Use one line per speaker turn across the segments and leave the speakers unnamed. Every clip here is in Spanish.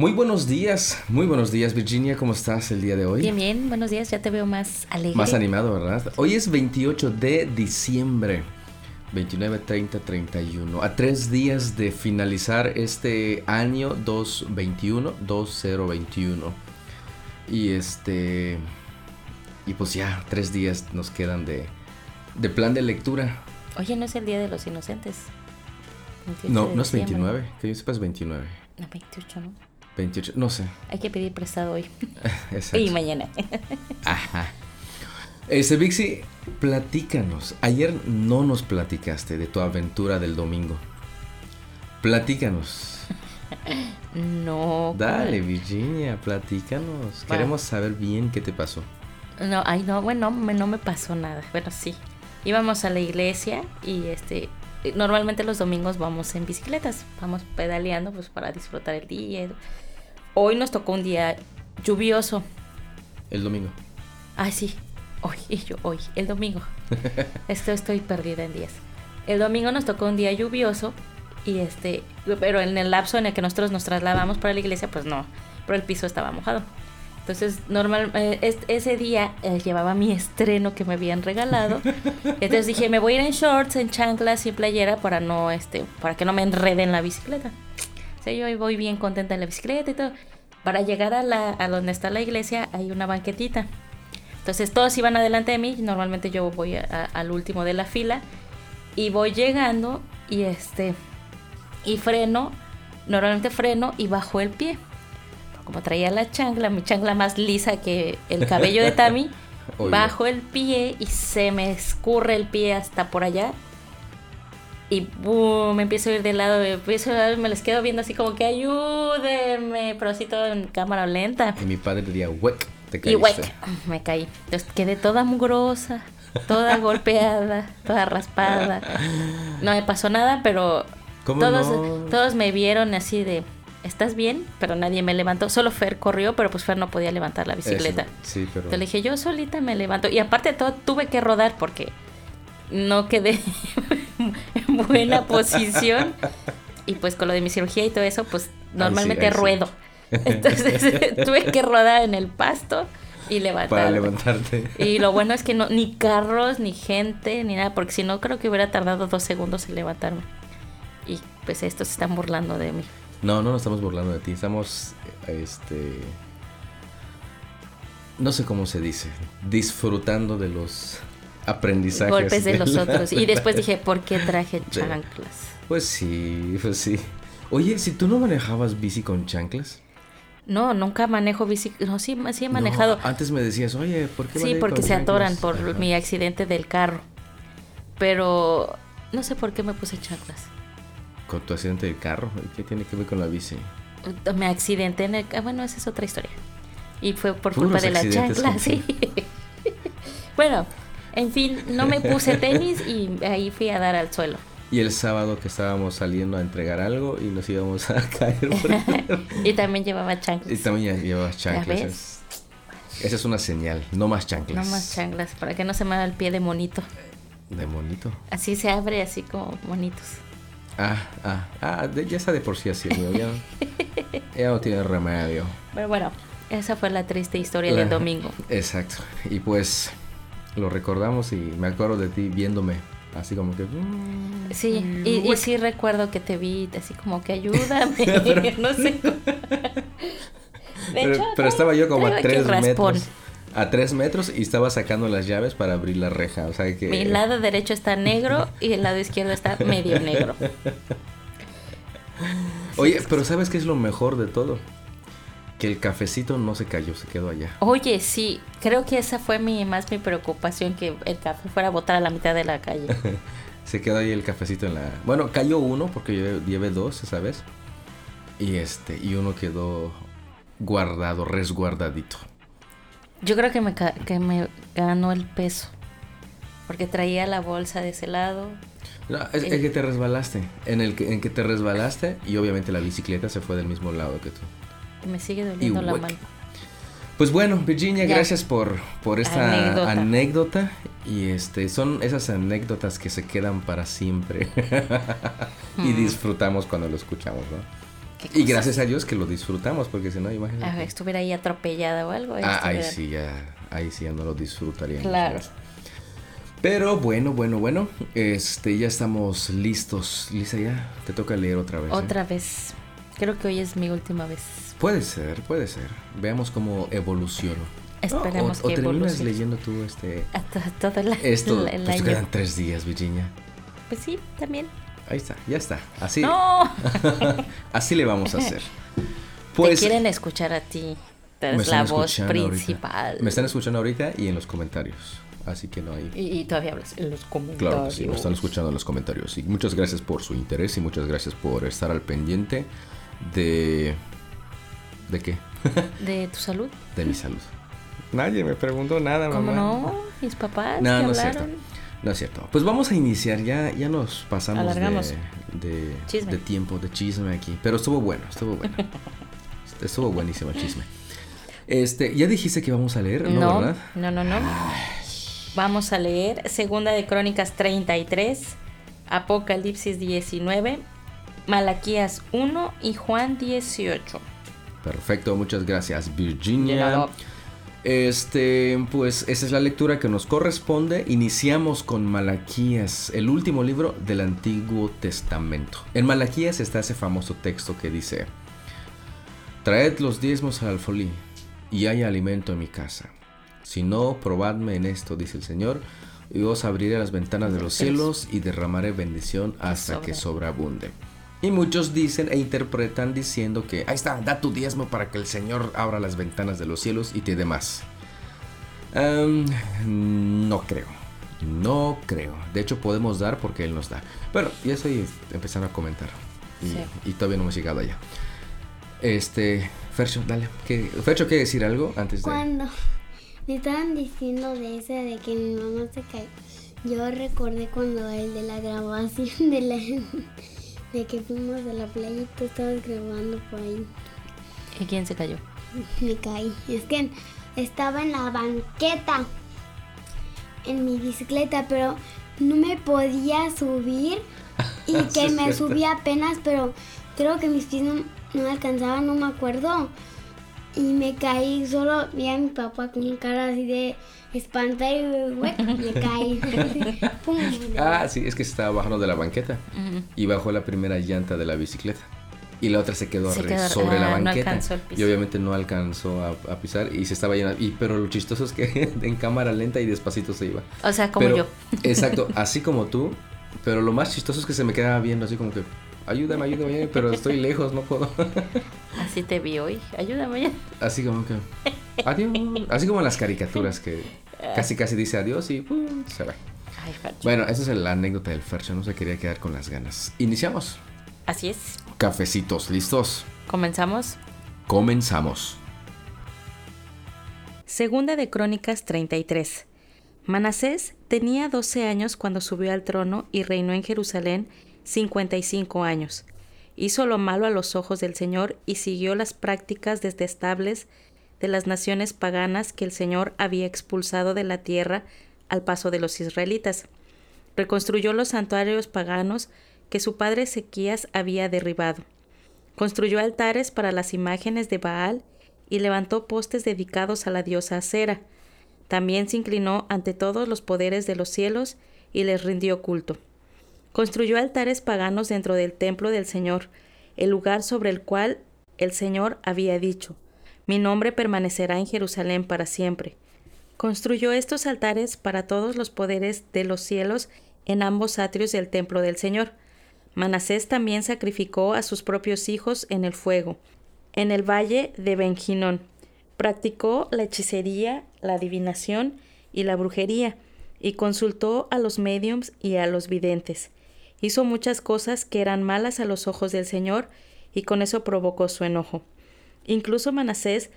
Muy buenos días, muy buenos días Virginia, ¿cómo estás el día de hoy?
Bien, bien, buenos días, ya te veo más alegre.
Más animado, ¿verdad? Hoy es 28 de diciembre, 29, 30, 31, a tres días de finalizar este año 2021, 2021. Y este, y pues ya, tres días nos quedan de, de plan de lectura.
Oye, ¿no es el Día de los Inocentes?
No, no es 29, que yo sepa es 29.
No, 28, ¿no?
28, no sé.
Hay que pedir prestado hoy. y mañana.
Ajá. Este, Vixi, platícanos. Ayer no nos platicaste de tu aventura del domingo. Platícanos.
No.
Dale, Virginia, platícanos. Queremos saber bien qué te pasó.
No, ay, no, bueno, no me pasó nada. Bueno, sí. Íbamos a la iglesia y este normalmente los domingos vamos en bicicletas, vamos pedaleando pues para disfrutar el día. Hoy nos tocó un día lluvioso.
El domingo.
Ay, sí. Hoy, y yo, hoy, el domingo. Esto estoy perdida en días. El domingo nos tocó un día lluvioso y este, pero en el lapso en el que nosotros nos trasladamos para la iglesia, pues no, pero el piso estaba mojado. Entonces, normal, eh, ese día eh, llevaba mi estreno que me habían regalado. Entonces dije, me voy a ir en shorts, en chanclas y playera para no, este, para que no me enrede en la bicicleta. O sea, yo voy bien contenta en la bicicleta y todo. Para llegar a, la, a donde está la iglesia hay una banquetita. Entonces todos iban adelante de mí. Normalmente yo voy al último de la fila. Y voy llegando y este. Y freno. Normalmente freno y bajo el pie como traía la chancla, mi chancla más lisa que el cabello de Tami, bajo el pie y se me escurre el pie hasta por allá. Y boom, me empiezo a ir de lado, me, empiezo me les quedo viendo así como que ayúdenme, pero así todo en cámara lenta.
Y mi padre diría, huec,
te caíste. Y huec, me caí. Entonces quedé toda mugrosa, toda golpeada, toda raspada. No me pasó nada, pero todos, todos me vieron así de, ¿estás bien? Pero nadie me levantó. Solo Fer corrió, pero pues Fer no podía levantar la bicicleta.
sí, pero...
Entonces le dije, yo solita me levanto. Y aparte de todo, tuve que rodar porque no quedé en buena posición. Y pues con lo de mi cirugía y todo eso, pues normalmente ruedo. Entonces tuve que rodar en el pasto y levantarme.
Para levantarte.
Y lo bueno es que no, ni carros, ni gente, ni nada, porque si no creo que hubiera tardado dos segundos en levantarme. Y pues estos se están burlando de mí.
No, no nos estamos burlando de ti. Estamos, este, no sé cómo se dice, disfrutando de los aprendizajes.
Golpes de, los otros. Y después dije, ¿por qué traje chanclas?
Pues sí, pues sí. Oye, si tú no manejabas bici con chanclas.
No, nunca manejo bici. No, sí, sí he manejado.
antes me decías, oye, ¿por qué
Sí, porque se atoran por mi accidente del carro. Pero no sé por qué me puse chanclas
con tu accidente de carro. ¿Qué tiene que ver con la bici?
Me accidenté en el... Ah, bueno, esa es otra historia. Y fue por culpa de la chancla, sí. bueno, en fin, no me puse tenis y ahí fui a dar al suelo.
Y el sábado que estábamos saliendo a entregar algo y nos íbamos a caer.
y también llevaba chanclas.
Y también llevaba chanclas. Esa es una señal, no más chanclas.
No más chanclas, para que no se me haga el pie de monito.
¿De monito?
Así se abre, así como monitos.
Ah, ah, ah, ya está de por sí así, ya, ya no tiene remedio.
Pero bueno, esa fue la triste historia del domingo.
Exacto. Y pues lo recordamos y me acuerdo de ti viéndome así como que...
Mm, sí, y, sí recuerdo que te vi así como que ayúdame, no sé.
pero, pero, estaba yo como a tres metros a tres metros y estaba sacando las llaves para abrir la reja. O sea que...
Mi lado derecho está negro y el lado izquierdo está medio negro.
Oye, pero ¿sabes qué es lo mejor de todo? Que el cafecito no se cayó, se quedó allá.
Oye, sí, creo que esa fue mi más mi preocupación, que el café fuera a botar a la mitad de la calle.
se quedó ahí el cafecito en la... Bueno, cayó uno porque yo llevé dos ¿sabes? Y este, y uno quedó guardado, resguardadito.
Yo creo que me, que me ganó el peso. Porque traía la bolsa de ese lado.
No, es, el, que te resbalaste. En el que, en que te resbalaste y obviamente la bicicleta se fue del mismo lado que tú.
Y me sigue doliendo la mano.
Pues bueno, Virginia, gracias por, por esta anécdota. Y este son esas anécdotas que se quedan para siempre. y mm. disfrutamos cuando lo escuchamos, ¿no? Y gracias a Dios que lo disfrutamos, porque si no, imagínate.
Ah, estuviera ahí atropellada o algo.
Ah, ahí sí, ya, ahí sí ya no lo disfrutaríamos.
Claro.
Pero bueno, bueno, bueno, este, ya estamos listos. Lisa, ya te toca leer otra vez. ¿eh?
Otra vez. Creo que hoy es mi última vez.
Puede ser, puede ser. Veamos cómo evoluciono.
Esperemos
o,
que
o terminas leyendo tú este
todo la-
esto.
el
pues
año.
quedan tres días, Virginia.
Pues sí, también.
Ahí está, ya está. Así,
¡No!
así le vamos a hacer.
Te
Pues
quieren escuchar a ti. La voz
escuchando ahorita.
principal.
Me están escuchando ahorita y en los comentarios. Así que no hay.
Y, y todavía hablas en los comentarios.
Claro que sí, me están escuchando en los comentarios. Y muchas gracias por su interés y muchas gracias por estar al pendiente de. ¿De qué?
De tu salud.
De mi salud. Nadie me preguntó nada,
¿Cómo
mamá.
no? Mis papás
No, no es cierto. No es cierto. Pues vamos a iniciar. Ya, ya nos pasamos de,
Alargamos.
de,
Chisme.
de tiempo, de chisme aquí. Pero estuvo bueno, estuvo bueno. estuvo buenísimo el chisme. Este, ya dijiste que vamos a leer, ¿no?
No,
¿Verdad?
no, no, no. Vamos a leer Segunda de Crónicas 33, Apocalipsis 19, Malaquías 1 y Juan 18.
Perfecto, muchas gracias, Virginia.
Llegado.
Este, pues esa es la lectura que nos corresponde. Iniciamos con Malaquías, el último libro del Antiguo Testamento. En Malaquías está ese famoso texto que dice: Traed los diezmos al alfolí, y haya alimento en mi casa. Si no, probadme en esto, dice el Señor, y os abriré las ventanas de los cielos y derramaré bendición hasta que sobreabunde. Y muchos dicen e interpretan diciendo que ahí está, da tu diezmo para que el Señor abra las ventanas de los cielos y te dé más. Em, no creo. No creo. De hecho, podemos dar porque Él nos da. Pero ya estoy empezando a comentar. Y,
Sí.
y todavía no hemos llegado allá. Este, Fercho, dale. ¿Qué, Fercho, ¿quiere decir algo antes de.?
Cuando me estaban diciendo de ese de que mi mamá se cayó, yo recordé cuando el de la grabación de la de que fuimos a la playa y tú estabas grabando por ahí.
¿Y quién se cayó?
Me caí. Es que estaba en la banqueta en mi bicicleta, pero no me podía subir y que me subí apenas, pero creo que mis pies no, no me alcanzaban, no me acuerdo. Y me caí, solo vi a mi papá con cara así de espantar y caí. Pum.
Ah, sí, es que se estaba bajando de la banqueta y bajó la primera llanta de la bicicleta. Y la otra se quedó,
Se
arre-
quedó-
sobre la
ah,
banqueta.
alcanzó el piso.
y obviamente no alcanzó a, a pisar y se estaba llenando. Y, pero lo chistoso es que en cámara lenta y despacito se iba.
O sea, como
Pero-
yo.
Exacto, así como tú. Pero lo más chistoso es que se me quedaba viendo así como que, ayúdame, ayúdame, ayúdame", pero estoy lejos, no puedo.
Así te vi hoy. Ayúdame ya.
Así como que, adiós. Así como las caricaturas que casi casi dice adiós y ¡pum! se va.
Ay.
Bueno, esa es la anécdota del Fercho, no se quería quedar con las ganas. Iniciamos.
Así es.
Cafecitos, listos.
Comenzamos.
Comenzamos.
Segunda de Crónicas 33. Manasés tenía 12 años cuando subió al trono y reinó en Jerusalén 55 años. Hizo lo malo a los ojos del Señor y siguió las prácticas detestables de las naciones paganas que el Señor había expulsado de la tierra al paso de los israelitas. Reconstruyó los santuarios paganos que su padre Ezequías había derribado. Construyó altares para las imágenes de Baal y levantó postes dedicados a la diosa Acera. También se inclinó ante todos los poderes de los cielos y les rindió culto. Construyó altares paganos dentro del templo del Señor, el lugar sobre el cual el Señor había dicho, Mi nombre permanecerá en Jerusalén para siempre. Construyó estos altares para todos los poderes de los cielos en ambos atrios del templo del Señor. Manasés también sacrificó a sus propios hijos en el fuego, en el valle de Benjinón. Practicó la hechicería, la adivinación y la brujería, y consultó a los médiums y a los videntes. Hizo muchas cosas que eran malas a los ojos del Señor, y con eso provocó su enojo. Incluso Manasés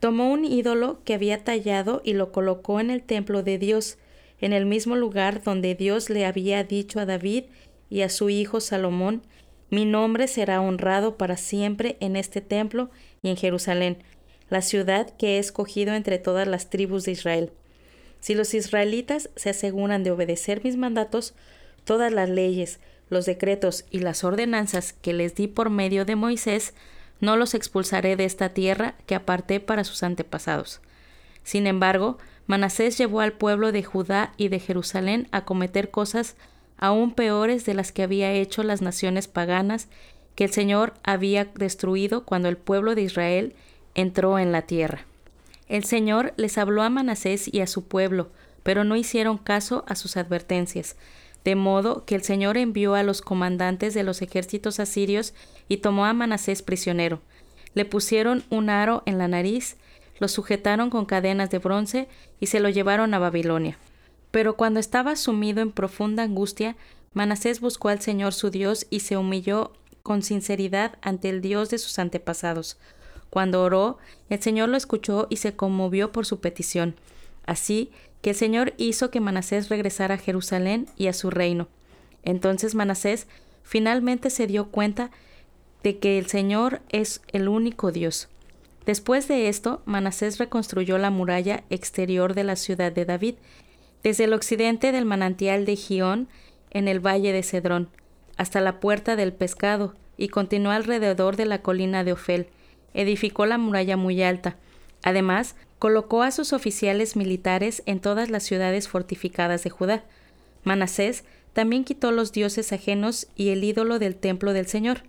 tomó un ídolo que había tallado y lo colocó en el templo de Dios, en el mismo lugar donde Dios le había dicho a David y a su hijo Salomón, mi nombre será honrado para siempre en este templo y en Jerusalén, la ciudad que he escogido entre todas las tribus de Israel. Si los israelitas se aseguran de obedecer mis mandatos, todas las leyes, los decretos y las ordenanzas que les di por medio de Moisés, no los expulsaré de esta tierra que aparté para sus antepasados. Sin embargo, Manasés llevó al pueblo de Judá y de Jerusalén a cometer cosas aún peores de las que había hecho las naciones paganas que el Señor había destruido cuando el pueblo de Israel entró en la tierra. El Señor les habló a Manasés y a su pueblo, pero no hicieron caso a sus advertencias, de modo que el Señor envió a los comandantes de los ejércitos asirios y tomó a Manasés prisionero. Le pusieron un aro en la nariz, lo sujetaron con cadenas de bronce y se lo llevaron a Babilonia. Pero cuando estaba sumido en profunda angustia, Manasés buscó al Señor su Dios y se humilló con sinceridad ante el Dios de sus antepasados. Cuando oró, el Señor lo escuchó y se conmovió por su petición. Así que el Señor hizo que Manasés regresara a Jerusalén y a su reino. Entonces Manasés finalmente se dio cuenta de que el Señor es el único Dios. Después de esto, Manasés reconstruyó la muralla exterior de la ciudad de David desde el occidente del manantial de Gión, en el valle de Cedrón, hasta la puerta del pescado, y continuó alrededor de la colina de Ofel. Edificó la muralla muy alta. Además, colocó a sus oficiales militares en todas las ciudades fortificadas de Judá. Manasés también quitó los dioses ajenos y el ídolo del templo del Señor.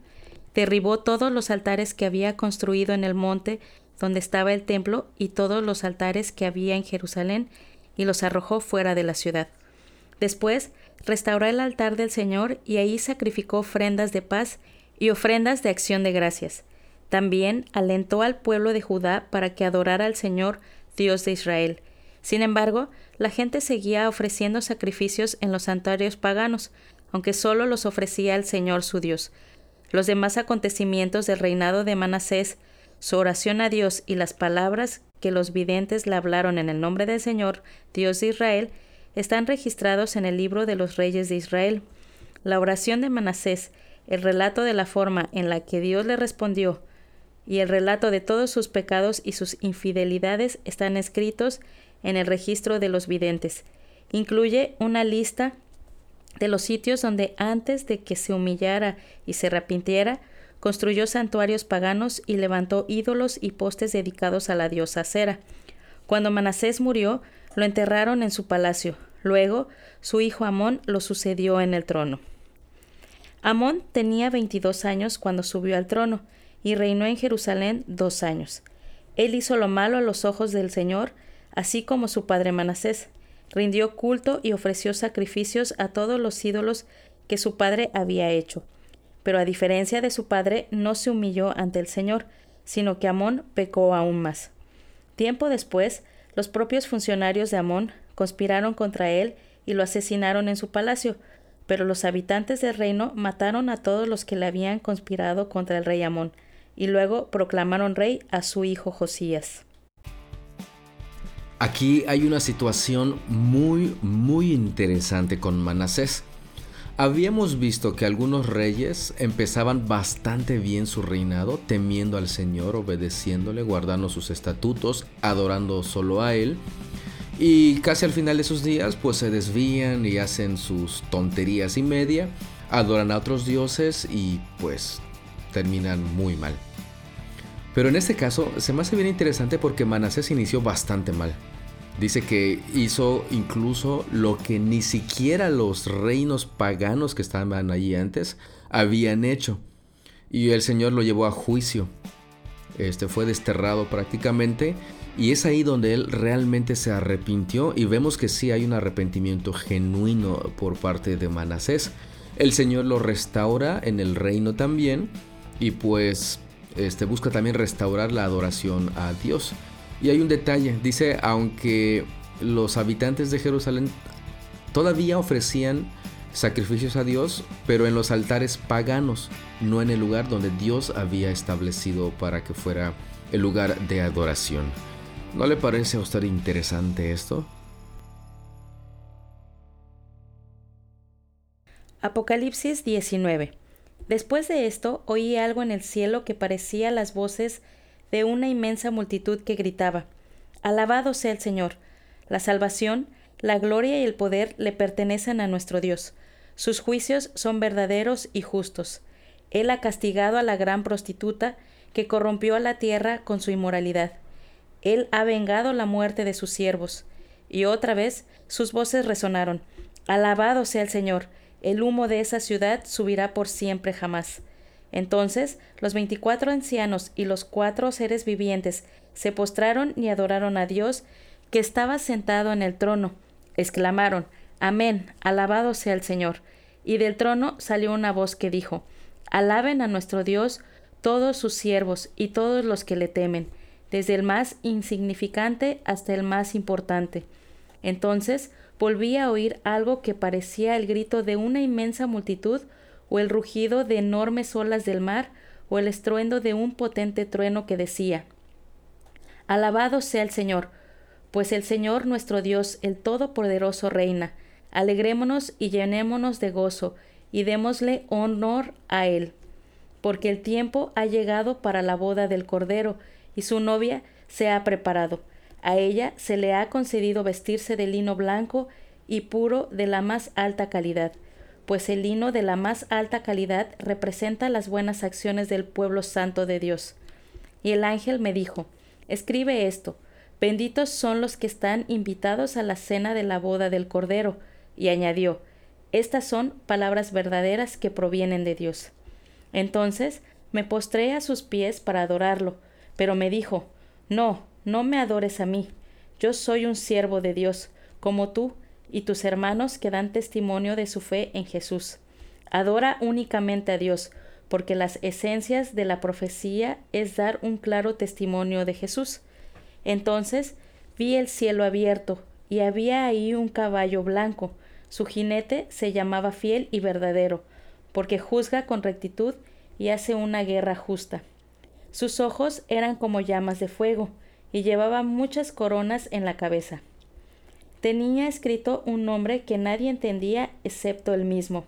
Derribó todos los altares que había construido en el monte donde estaba el templo y todos los altares que había en Jerusalén y los arrojó fuera de la ciudad. Después restauró el altar del Señor y ahí sacrificó ofrendas de paz y ofrendas de acción de gracias. También alentó al pueblo de Judá para que adorara al Señor, Dios de Israel. Sin embargo, la gente seguía ofreciendo sacrificios en los santuarios paganos, aunque solo los ofrecía el Señor su Dios. Los demás acontecimientos del reinado de Manasés, su oración a Dios y las palabras que los videntes le hablaron en el nombre del Señor, Dios de Israel, están registrados en el libro de los reyes de Israel. La oración de Manasés, el relato de la forma en la que Dios le respondió y el relato de todos sus pecados y sus infidelidades están escritos en el registro de los videntes. Incluye una lista de los sitios donde antes de que se humillara y se arrepintiera, construyó santuarios paganos y levantó ídolos y postes dedicados a la diosa Cera. Cuando Manasés murió, lo enterraron en su palacio. Luego, su hijo Amón lo sucedió en el trono. Amón tenía veintidós años cuando subió al trono, y reinó en Jerusalén dos años. Él hizo lo malo a los ojos del Señor, así como su padre Manasés. Rindió culto y ofreció sacrificios a todos los ídolos que su padre había hecho. Pero a diferencia de su padre, no se humilló ante el Señor, sino que Amón pecó aún más. Tiempo después, los propios funcionarios de Amón conspiraron contra él y lo asesinaron en su palacio, pero los habitantes del reino mataron a todos los que le habían conspirado contra el rey Amón, y luego proclamaron rey a su hijo Josías.
Aquí hay una situación muy, muy interesante con Manasés. Habíamos visto que algunos reyes empezaban bastante bien su reinado, temiendo al Señor, obedeciéndole, guardando sus estatutos, adorando solo a Él. Y casi al final de sus días, pues se desvían y hacen sus tonterías y media, adoran a otros dioses y pues terminan muy mal. Pero en este caso se me hace bien interesante porque Manasés inició bastante mal. Dice que hizo incluso lo que ni siquiera los reinos paganos que estaban allí antes habían hecho. Y el Señor lo llevó a juicio. Este fue desterrado prácticamente. Y es ahí donde él realmente se arrepintió. Y vemos que sí hay un arrepentimiento genuino por parte de Manasés. El Señor lo restaura en el reino también. Y pues este, busca también restaurar la adoración a Dios. Y hay un detalle, dice, aunque los habitantes de Jerusalén todavía ofrecían sacrificios a Dios, pero en los altares paganos, no en el lugar donde Dios había establecido para que fuera el lugar de adoración. ¿No le parece a usted interesante esto?
Apocalipsis 19 Después de esto oí algo en el cielo que parecía las voces de una inmensa multitud que gritaba Alabado sea el Señor. La salvación, la gloria y el poder le pertenecen a nuestro Dios, Sus juicios son verdaderos y justos. Él ha castigado a la gran prostituta que corrompió a la tierra con su inmoralidad. Él ha vengado la muerte de sus siervos. Y otra vez sus voces resonaron. Alabado sea el Señor. El humo de esa ciudad subirá por siempre jamás. Entonces los veinticuatro ancianos y los cuatro seres vivientes se postraron y adoraron a Dios que estaba sentado en el trono. Exclamaron, Amén, alabado sea el Señor. Y del trono salió una voz que dijo, Alaben a nuestro Dios todos sus siervos y todos los que le temen, desde el más insignificante hasta el más importante. Entonces volví a oír algo que parecía el grito de una inmensa multitud, o el rugido de enormes olas del mar, o el estruendo de un potente trueno que decía Alabado sea el Señor, pues el Señor nuestro Dios, el Todopoderoso, reina. Alegrémonos y llenémonos de gozo, y démosle honor a Él, porque el tiempo ha llegado para la boda del Cordero, y su novia se ha preparado. A ella se le ha concedido vestirse de lino blanco y puro de la más alta calidad, pues el lino de la más alta calidad representa las buenas acciones del pueblo santo de Dios. Y el ángel me dijo, Escribe esto, benditos son los que están invitados a la cena de la boda del Cordero, y añadió, estas son palabras verdaderas que provienen de Dios. Entonces me postré a sus pies para adorarlo, pero me dijo, No, no me adores a mí. Yo soy un siervo de Dios, como tú y tus hermanos que dan testimonio de su fe en Jesús. Adora únicamente a Dios, porque las esencias de la profecía es dar un claro testimonio de Jesús. Entonces vi el cielo abierto, y había ahí un caballo blanco, su jinete se llamaba fiel y verdadero, porque juzga con rectitud y hace una guerra justa. Sus ojos eran como llamas de fuego, y llevaba muchas coronas en la cabeza. Tenía escrito un nombre que nadie entendía excepto él mismo.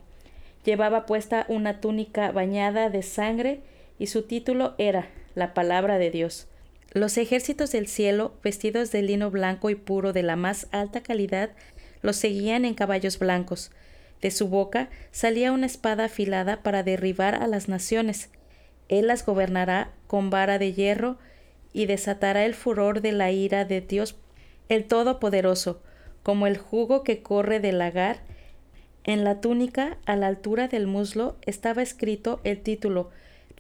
Llevaba puesta una túnica bañada de sangre y su título era La palabra de Dios. Los ejércitos del cielo, vestidos de lino blanco y puro de la más alta calidad, los seguían en caballos blancos. De su boca salía una espada afilada para derribar a las naciones. Él las gobernará con vara de hierro y desatará el furor de la ira de Dios el Todopoderoso, como el jugo que corre del lagar. En la túnica, a la altura del muslo, estaba escrito el título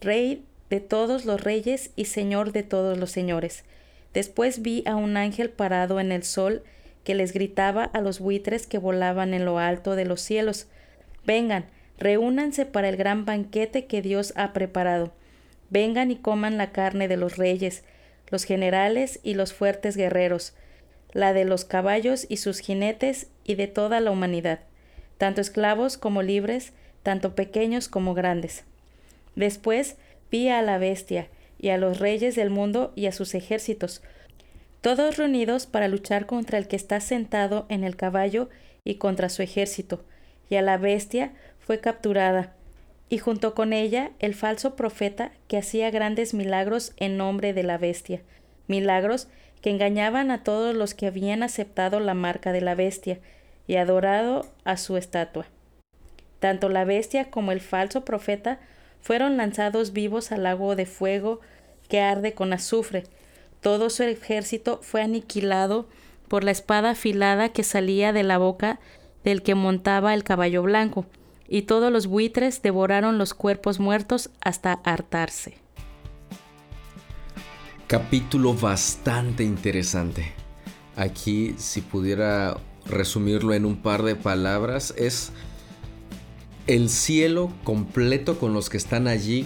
Rey de todos los reyes y Señor de todos los señores. Después vi a un ángel parado en el sol que les gritaba a los buitres que volaban en lo alto de los cielos Vengan, reúnanse para el gran banquete que Dios ha preparado. Vengan y coman la carne de los reyes, los generales y los fuertes guerreros, la de los caballos y sus jinetes y de toda la humanidad, tanto esclavos como libres, tanto pequeños como grandes. Después vi a la bestia, y a los reyes del mundo y a sus ejércitos, todos reunidos para luchar contra el que está sentado en el caballo y contra su ejército, y a la bestia fue capturada, y junto con ella el falso profeta que hacía grandes milagros en nombre de la bestia, milagros que engañaban a todos los que habían aceptado la marca de la bestia y adorado a su estatua. Tanto la bestia como el falso profeta fueron lanzados vivos al lago de fuego que arde con azufre, todo su ejército fue aniquilado por la espada afilada que salía de la boca del que montaba el caballo blanco, y todos los buitres devoraron los cuerpos muertos hasta hartarse.
Capítulo bastante interesante. Aquí, si pudiera resumirlo en un par de palabras, es el cielo completo con los que están allí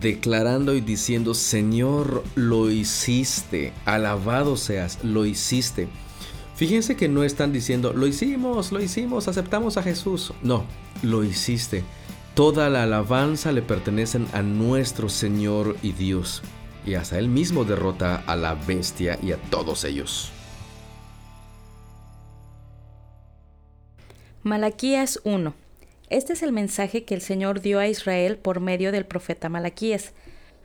declarando y diciendo, Señor, lo hiciste, alabado seas, lo hiciste. Fíjense que no están diciendo, lo hicimos, lo hicimos, aceptamos a Jesús. No, lo hiciste. Toda la alabanza le pertenecen a nuestro Señor y Dios. Y hasta Él mismo derrota a la bestia y a todos ellos.
Malaquías 1 este es el mensaje que el Señor dio a Israel por medio del profeta Malaquías.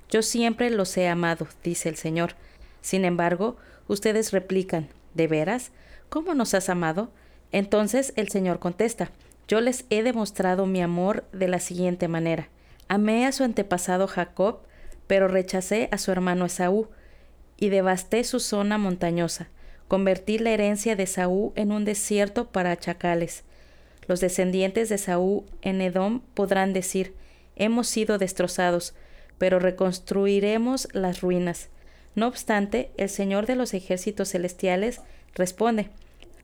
Yo siempre los he amado, dice el Señor. Sin embargo, ustedes replican, ¿de veras? ¿Cómo nos has amado? Entonces el Señor contesta, Yo les he demostrado mi amor de la siguiente manera. Amé a su antepasado Jacob, pero rechacé a su hermano Esaú, y devasté su zona montañosa. Convertí la herencia de Esaú en un desierto para chacales. Los descendientes de Esaú en Edom podrán decir, hemos sido destrozados, pero reconstruiremos las ruinas. No obstante, el Señor de los ejércitos celestiales responde,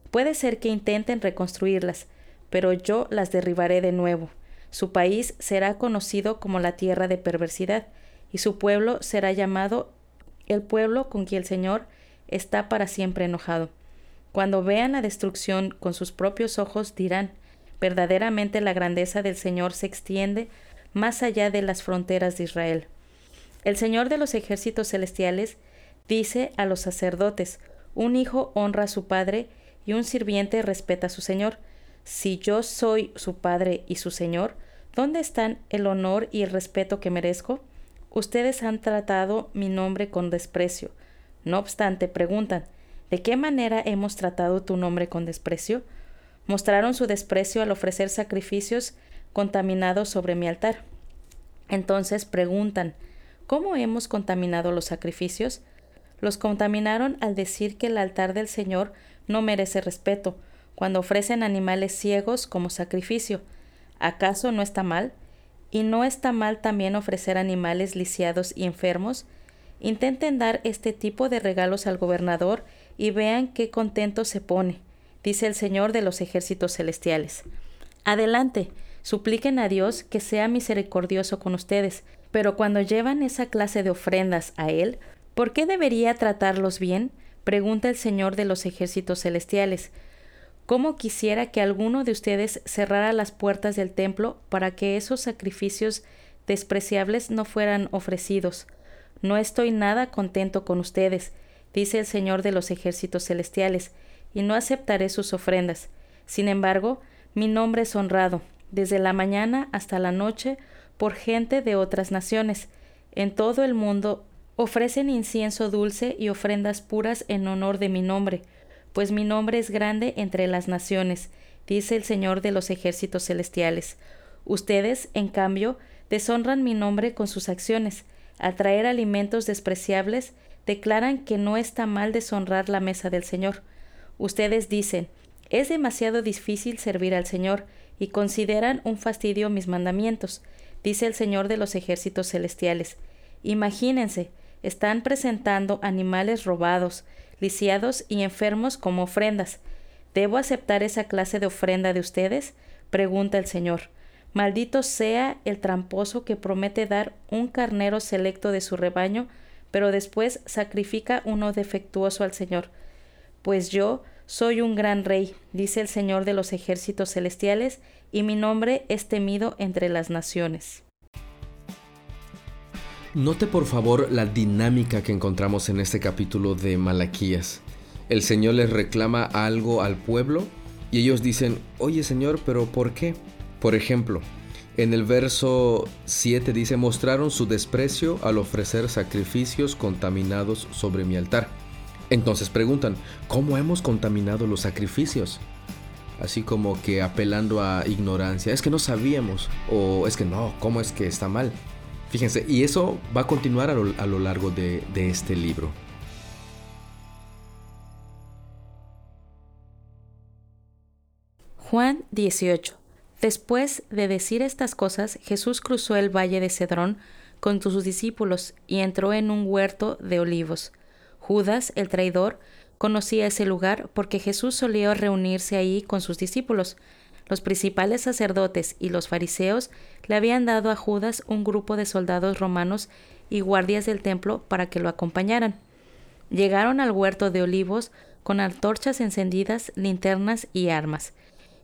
puede ser que intenten reconstruirlas, pero yo las derribaré de nuevo. Su país será conocido como la tierra de perversidad, y su pueblo será llamado el pueblo con quien el Señor está para siempre enojado. Cuando vean la destrucción con sus propios ojos dirán, verdaderamente la grandeza del Señor se extiende más allá de las fronteras de Israel. El Señor de los ejércitos celestiales dice a los sacerdotes, un hijo honra a su padre y un sirviente respeta a su Señor. Si yo soy su padre y su Señor, ¿dónde están el honor y el respeto que merezco? Ustedes han tratado mi nombre con desprecio. No obstante, preguntan, ¿de qué manera hemos tratado tu nombre con desprecio? Mostraron su desprecio al ofrecer sacrificios contaminados sobre mi altar. Entonces preguntan, ¿cómo hemos contaminado los sacrificios? Los contaminaron al decir que el altar del Señor no merece respeto, cuando ofrecen animales ciegos como sacrificio. ¿Acaso no está mal? ¿Y no está mal también ofrecer animales lisiados y enfermos? Intenten dar este tipo de regalos al gobernador y vean qué contento se pone, dice el Señor de los ejércitos celestiales. Adelante, supliquen a Dios que sea misericordioso con ustedes, pero cuando llevan esa clase de ofrendas a Él, ¿por qué debería tratarlos bien? pregunta el Señor de los ejércitos celestiales. ¿Cómo quisiera que alguno de ustedes cerrara las puertas del templo para que esos sacrificios despreciables no fueran ofrecidos? No estoy nada contento con ustedes, dice el Señor de los ejércitos celestiales, y no aceptaré sus ofrendas. Sin embargo, mi nombre es honrado, desde la mañana hasta la noche, por gente de otras naciones. En todo el mundo ofrecen incienso dulce y ofrendas puras en honor de mi nombre pues mi nombre es grande entre las naciones, dice el Señor de los ejércitos celestiales. Ustedes, en cambio, deshonran mi nombre con sus acciones. Al traer alimentos despreciables, declaran que no está mal deshonrar la mesa del Señor. Ustedes dicen, es demasiado difícil servir al Señor, y consideran un fastidio mis mandamientos, dice el Señor de los ejércitos celestiales. Imagínense, están presentando animales robados, lisiados y enfermos como ofrendas. ¿Debo aceptar esa clase de ofrenda de ustedes? pregunta el Señor. Maldito sea el tramposo que promete dar un carnero selecto de su rebaño, pero después sacrifica uno defectuoso al Señor. Pues yo soy un gran rey, dice el Señor de los ejércitos celestiales, y mi nombre es temido entre las naciones.
Note por favor la dinámica que encontramos en este capítulo de Malaquías. El Señor les reclama algo al pueblo y ellos dicen, oye Señor, pero ¿por qué? Por ejemplo, en el verso 7 dice, mostraron su desprecio al ofrecer sacrificios contaminados sobre mi altar. Entonces preguntan, ¿cómo hemos contaminado los sacrificios? Así como que apelando a ignorancia, es que no sabíamos, o es que no, ¿cómo es que está mal? Fíjense, y eso va a continuar a lo, largo de, este libro.
Juan 18. Después de decir estas cosas, Jesús cruzó el valle de Cedrón con sus discípulos y entró en un huerto de olivos. Judas, el traidor, conocía ese lugar porque Jesús solía reunirse ahí con sus discípulos. Los principales sacerdotes y los fariseos le habían dado a Judas un grupo de soldados romanos y guardias del templo para que lo acompañaran. Llegaron al huerto de olivos con antorchas encendidas, linternas y armas.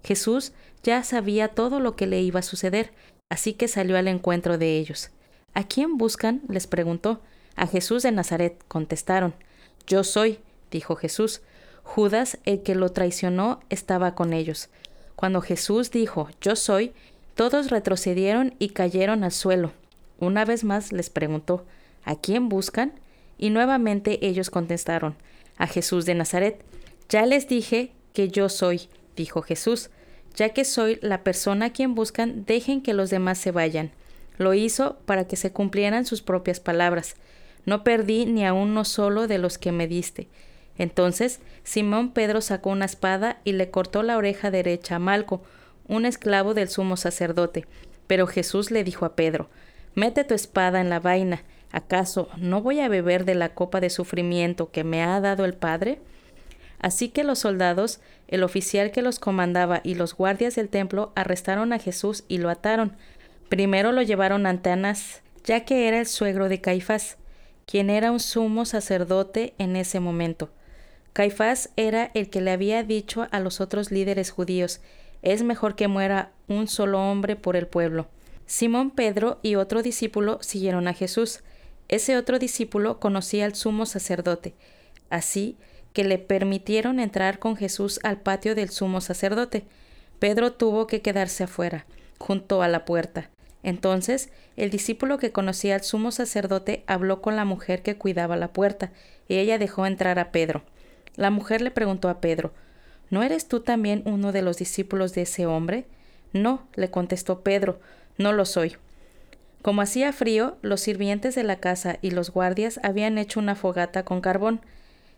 Jesús ya sabía todo lo que le iba a suceder, así que salió al encuentro de ellos. ¿A quién buscan? les preguntó. A Jesús de Nazaret, contestaron. Yo soy, dijo Jesús. Judas, el que lo traicionó, estaba con ellos. Cuando Jesús dijo, Yo soy, todos retrocedieron y cayeron al suelo. Una vez más les preguntó, ¿A quién buscan? Y nuevamente ellos contestaron, A Jesús de Nazaret. Ya les dije que yo soy, dijo Jesús. ya que soy la persona a quien buscan, dejen que los demás se vayan. Lo hizo para que se cumplieran sus propias palabras. No perdí ni a uno solo de los que me diste. Entonces Simón Pedro sacó una espada y le cortó la oreja derecha a Malco, un esclavo del sumo sacerdote. Pero Jesús le dijo a Pedro, Mete tu espada en la vaina. ¿Acaso no voy a beber de la copa de sufrimiento que me ha dado el Padre? Así que los soldados, el oficial que los comandaba y los guardias del templo arrestaron a Jesús y lo ataron. Primero lo llevaron ante Anás, ya que era el suegro de Caifás, quien era un sumo sacerdote en ese momento. Caifás era el que le había dicho a los otros líderes judíos, es mejor que muera un solo hombre por el pueblo. Simón Pedro y otro discípulo siguieron a Jesús. Ese otro discípulo conocía al sumo sacerdote. Así que le permitieron entrar con Jesús al patio del sumo sacerdote. Pedro tuvo que quedarse afuera, junto a la puerta. Entonces el discípulo que conocía al sumo sacerdote habló con la mujer que cuidaba la puerta, y ella dejó entrar a Pedro. La mujer le preguntó a Pedro ¿No eres tú también uno de los discípulos de ese hombre? No, le contestó Pedro, no lo soy. Como hacía frío, los sirvientes de la casa y los guardias habían hecho una fogata con carbón.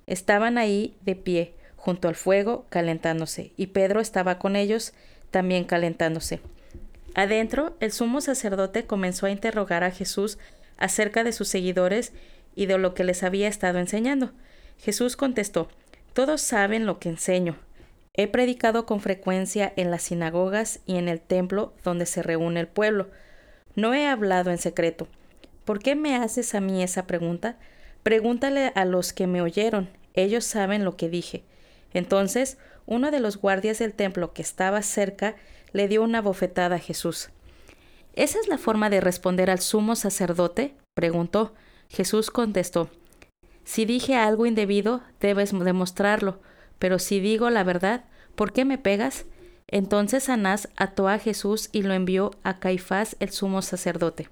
Estaban ahí de pie, junto al fuego, calentándose, y Pedro estaba con ellos, también calentándose. Adentro, el sumo sacerdote comenzó a interrogar a Jesús acerca de sus seguidores y de lo que les había estado enseñando. Jesús contestó, Todos saben lo que enseño. He predicado con frecuencia en las sinagogas y en el templo donde se reúne el pueblo. No he hablado en secreto. ¿Por qué me haces a mí esa pregunta? Pregúntale a los que me oyeron, ellos saben lo que dije. Entonces uno de los guardias del templo que estaba cerca le dio una bofetada a Jesús. ¿Esa es la forma de responder al sumo sacerdote? preguntó. Jesús contestó Si dije algo indebido, debes demostrarlo, pero si digo la verdad, ¿por qué me pegas? Entonces Anás ató a Jesús y lo envió a Caifás el sumo sacerdote.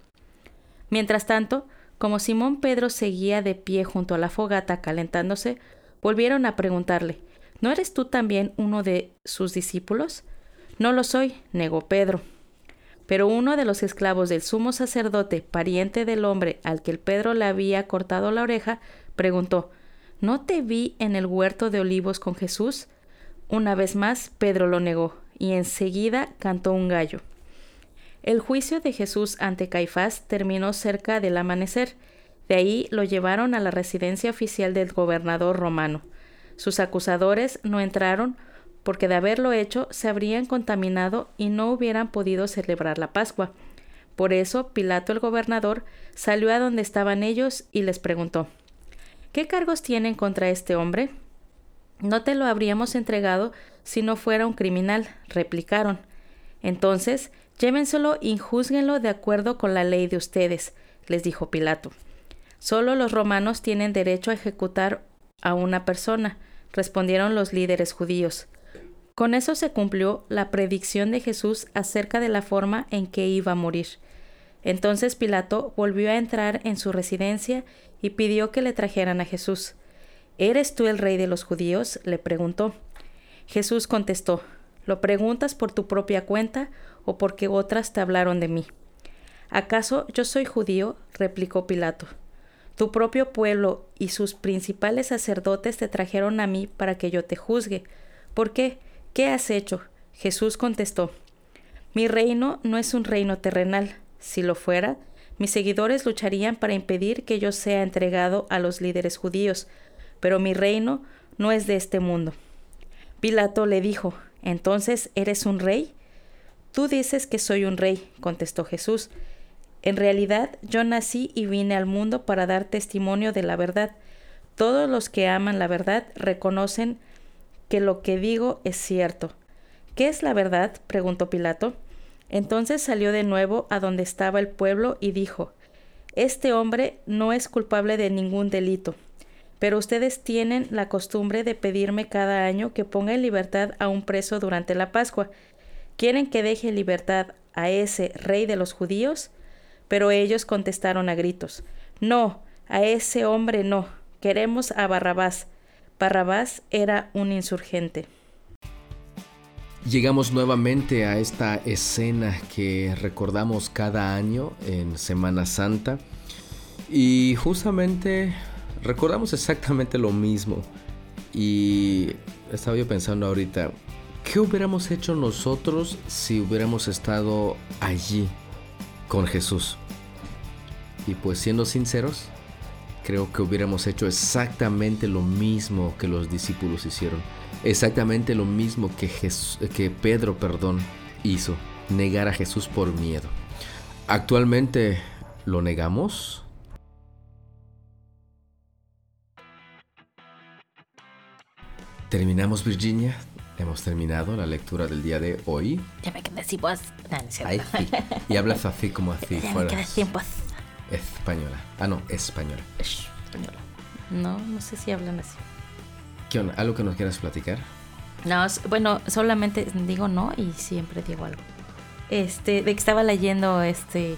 Mientras tanto, como Simón Pedro seguía de pie junto a la fogata calentándose, volvieron a preguntarle, ¿No eres tú también uno de sus discípulos? No lo soy, negó Pedro. Pero uno de los esclavos del sumo sacerdote, pariente del hombre al que el Pedro le había cortado la oreja, preguntó, ¿No te vi en el huerto de olivos con Jesús? Una vez más, Pedro lo negó, y enseguida cantó un gallo. El juicio de Jesús ante Caifás terminó cerca del amanecer. De ahí lo llevaron a la residencia oficial del gobernador romano. Sus acusadores no entraron porque de haberlo hecho se habrían contaminado y no hubieran podido celebrar la Pascua. Por eso Pilato el gobernador salió a donde estaban ellos y les preguntó ¿Qué cargos tienen contra este hombre? No te lo habríamos entregado si no fuera un criminal, replicaron. Entonces Llévenselo y júzguenlo de acuerdo con la ley de ustedes, les dijo Pilato. Solo los romanos tienen derecho a ejecutar a una persona, respondieron los líderes judíos. Con eso se cumplió la predicción de Jesús acerca de la forma en que iba a morir. Entonces Pilato volvió a entrar en su residencia y pidió que le trajeran a Jesús. ¿Eres tú el rey de los judíos? le preguntó. Jesús contestó, ¿Lo preguntas por tu propia cuenta o porque otras te hablaron de mí? ¿Acaso yo soy judío? replicó Pilato. Tu propio pueblo y sus principales sacerdotes te trajeron a mí para que yo te juzgue. ¿Por qué? ¿Qué has hecho? Jesús contestó. Mi reino no es un reino terrenal. Si lo fuera, mis seguidores lucharían para impedir que yo sea entregado a los líderes judíos, pero mi reino no es de este mundo. Pilato le dijo, ¿Entonces eres un rey? Tú dices que soy un rey, contestó Jesús. En realidad yo nací y vine al mundo para dar testimonio de la verdad. Todos los que aman la verdad reconocen que lo que digo es cierto. ¿Qué es la verdad? preguntó Pilato. Entonces salió de nuevo a donde estaba el pueblo y dijo, Este hombre no es culpable de ningún delito. Pero ustedes tienen la costumbre de pedirme cada año que ponga en libertad a un preso durante la Pascua. ¿Quieren que deje en libertad a ese rey de los judíos? Pero ellos contestaron a gritos, No, a ese hombre no, queremos a Barrabás. Barrabás era un insurgente.
Llegamos nuevamente a esta escena que recordamos cada año en Semana Santa y justamente recordamos exactamente lo mismo. Y estaba yo pensando ahorita, ¿qué hubiéramos hecho nosotros si hubiéramos estado allí con Jesús? Y pues siendo sinceros, creo que hubiéramos hecho exactamente lo mismo que los discípulos hicieron. Exactamente lo mismo que, que Pedro perdón, hizo, negar a Jesús por miedo. Actualmente, ¿lo negamos? Terminamos Virginia. Hemos terminado la lectura del día de hoy.
Ya me quedé sin voz. No, no.
Ay, sí. Y hablas así como así.
Ya me
fuera
quedé sin voz.
Española. Ah, no, española.
Española. No, no sé si hablan así.
¿Qué onda? ¿Algo que nos quieras platicar?
No, bueno, solamente digo no y siempre digo algo. Este, de que estaba leyendo este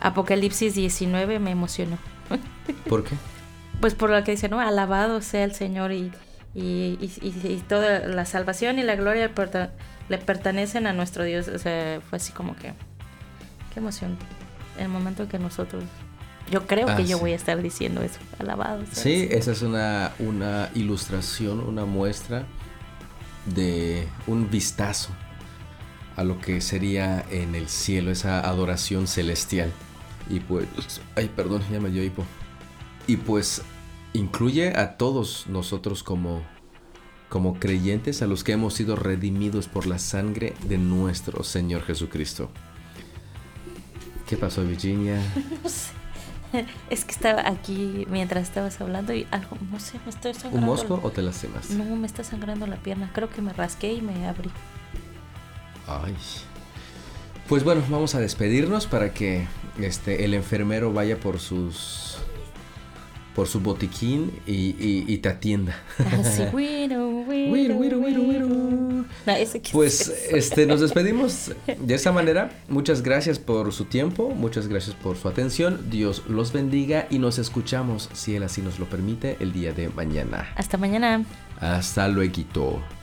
Apocalipsis 19 me emocionó.
¿Por qué?
Pues por lo que dice, ¿no? Alabado sea el Señor y, y, y- toda la salvación y la gloria le perta- le pertenecen a nuestro Dios. O sea, fue así como que, qué emoción. El momento en que nosotros, yo creo
Ah,
que yo
sí.
voy a estar diciendo eso, alabado. sea
Sí, esa es una, una ilustración, una muestra de un vistazo a lo que sería en el cielo, esa adoración celestial. Y pues, ay, perdón, ya me dio hipo. Y pues incluye a todos nosotros como, como creyentes, a los que hemos sido redimidos por la sangre de nuestro Señor Jesucristo. ¿Qué pasó, Virginia?
No sé. Es que estaba aquí mientras estabas hablando y algo, no sé, me estoy sangrando.
¿Un mosco o te lastimas?
No, me está sangrando la pierna. Creo que me rasqué y me abrí.
Ay. Pues bueno, vamos a despedirnos para que este el enfermero vaya por sus por su botiquín y, y- y te atienda.
Así,
Pues
es-
este nos despedimos de esa manera. Muchas gracias por su tiempo, muchas gracias por su atención. Dios los bendiga y nos escuchamos, si él así nos lo permite, el día de mañana.
Hasta mañana.
Hasta luego.